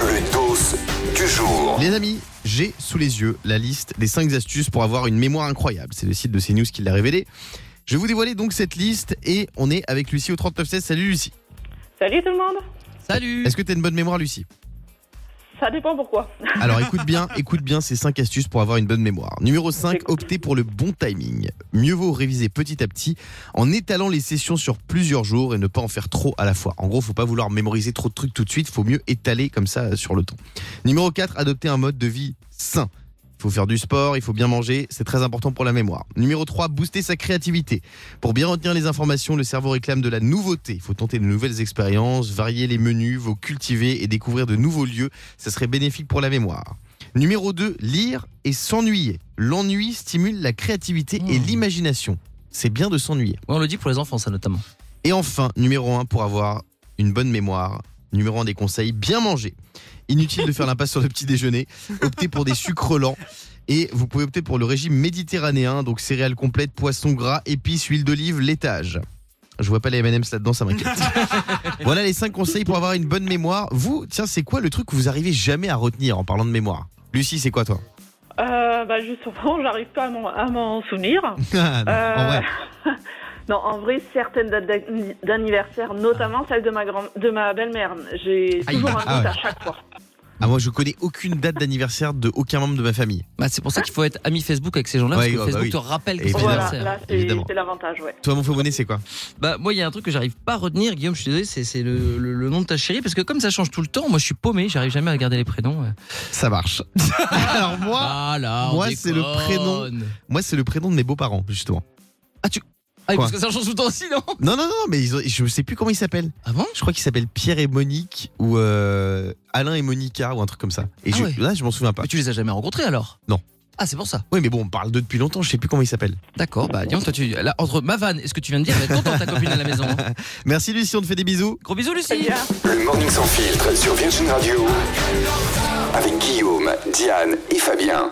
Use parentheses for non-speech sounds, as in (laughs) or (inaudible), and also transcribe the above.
Le dos du jour. Les amis, j'ai sous les yeux la liste des 5 astuces pour avoir une mémoire incroyable. C'est le site de CNews qui l'a révélé. Je vais vous dévoiler donc cette liste et on est avec Lucie au 3916. Salut Lucie. Salut tout le monde Salut Est-ce que tu as une bonne mémoire Lucie? Ça dépend pourquoi. (laughs) Alors écoute bien, écoute bien ces 5 astuces pour avoir une bonne mémoire. Numéro 5, J'écoute. optez pour le bon timing. Mieux vaut réviser petit à petit en étalant les sessions sur plusieurs jours et ne pas en faire trop à la fois. En gros, faut pas vouloir mémoriser trop de trucs tout de suite, faut mieux étaler comme ça euh, sur le temps. Numéro 4, adopter un mode de vie sain. Faut faire du sport, il faut bien manger, c'est très important pour la mémoire. Numéro 3, booster sa créativité. Pour bien retenir les informations, le cerveau réclame de la nouveauté. Il faut tenter de nouvelles expériences, varier les menus, vous cultiver et découvrir de nouveaux lieux. Ça serait bénéfique pour la mémoire. Numéro 2, lire et s'ennuyer. L'ennui stimule la créativité et Mmh. l'imagination. C'est bien de s'ennuyer. Ouais, On le dit pour les enfants, ça notamment. Et enfin, numéro 1, pour avoir une bonne mémoire, numéro 1 des conseils, bien manger. Inutile de faire l'impasse sur le petit déjeuner. Optez pour des sucres lents. Et vous pouvez opter pour le régime méditerranéen, donc céréales complètes, poissons gras, épices, huile d'olive, laitage. Je vois pas les M&M's là-dedans, ça m'inquiète. (laughs) voilà les 5 conseils pour avoir une bonne mémoire. Vous, tiens, c'est quoi le truc que vous arrivez jamais à retenir en parlant de mémoire? Lucie, c'est quoi toi? Euh, bah justement, j'arrive pas à m'en- à m'en souvenir. (laughs) Ah, non, Euh, En vrai. (laughs) non, en vrai, certaines dates d'anni- d'anniversaire, notamment celle de ma grand, de ma belle-mère, j'ai Aïe. toujours un Ah doute ouais. à chaque fois. Ah, moi, je connais aucune date d'anniversaire de aucun membre de ma famille. Bah, c'est pour ça qu'il faut être ami Facebook avec ces gens-là, Ouais, parce que ouais, bah Facebook oui. te rappelle que c'est Voilà, c'est l'avantage, ouais. Toi, mon faux bonnet, c'est quoi? Bah, moi, il y a un truc que j'arrive pas à retenir, Guillaume, je suis désolé, c'est c'est le, le- le nom de ta chérie, parce que comme ça change tout le temps, moi je suis paumé, j'arrive jamais à garder les prénoms. ouais. Ça marche. (laughs) Alors moi, Ah là, moi, c'est le prénom. moi, c'est le prénom de mes beaux-parents, justement. Ah, Quoi parce que ça change tout le temps aussi, non? Non, non, non, mais ils ont- je sais plus comment ils s'appellent. Ah bon? Je crois qu'ils s'appellent Pierre et Monique ou euh, Alain et Monica ou un truc comme ça. Et Ah je- ouais. là, je m'en souviens pas. Mais tu les as jamais rencontrés alors? Non. Ah, c'est pour ça. Oui, mais bon, on parle d'eux depuis longtemps. Je sais plus comment ils s'appellent. D'accord, bah dis toi tu. Là, entre ma vanne et ce que tu viens de dire, elle va être contente ta copine à la maison. hein. (laughs) Merci Lucie, on te fait des bisous. Gros bisous, Lucie bien. Le morning sans filtre sur Virgin Radio. Avec Guillaume, Diane et Fabien.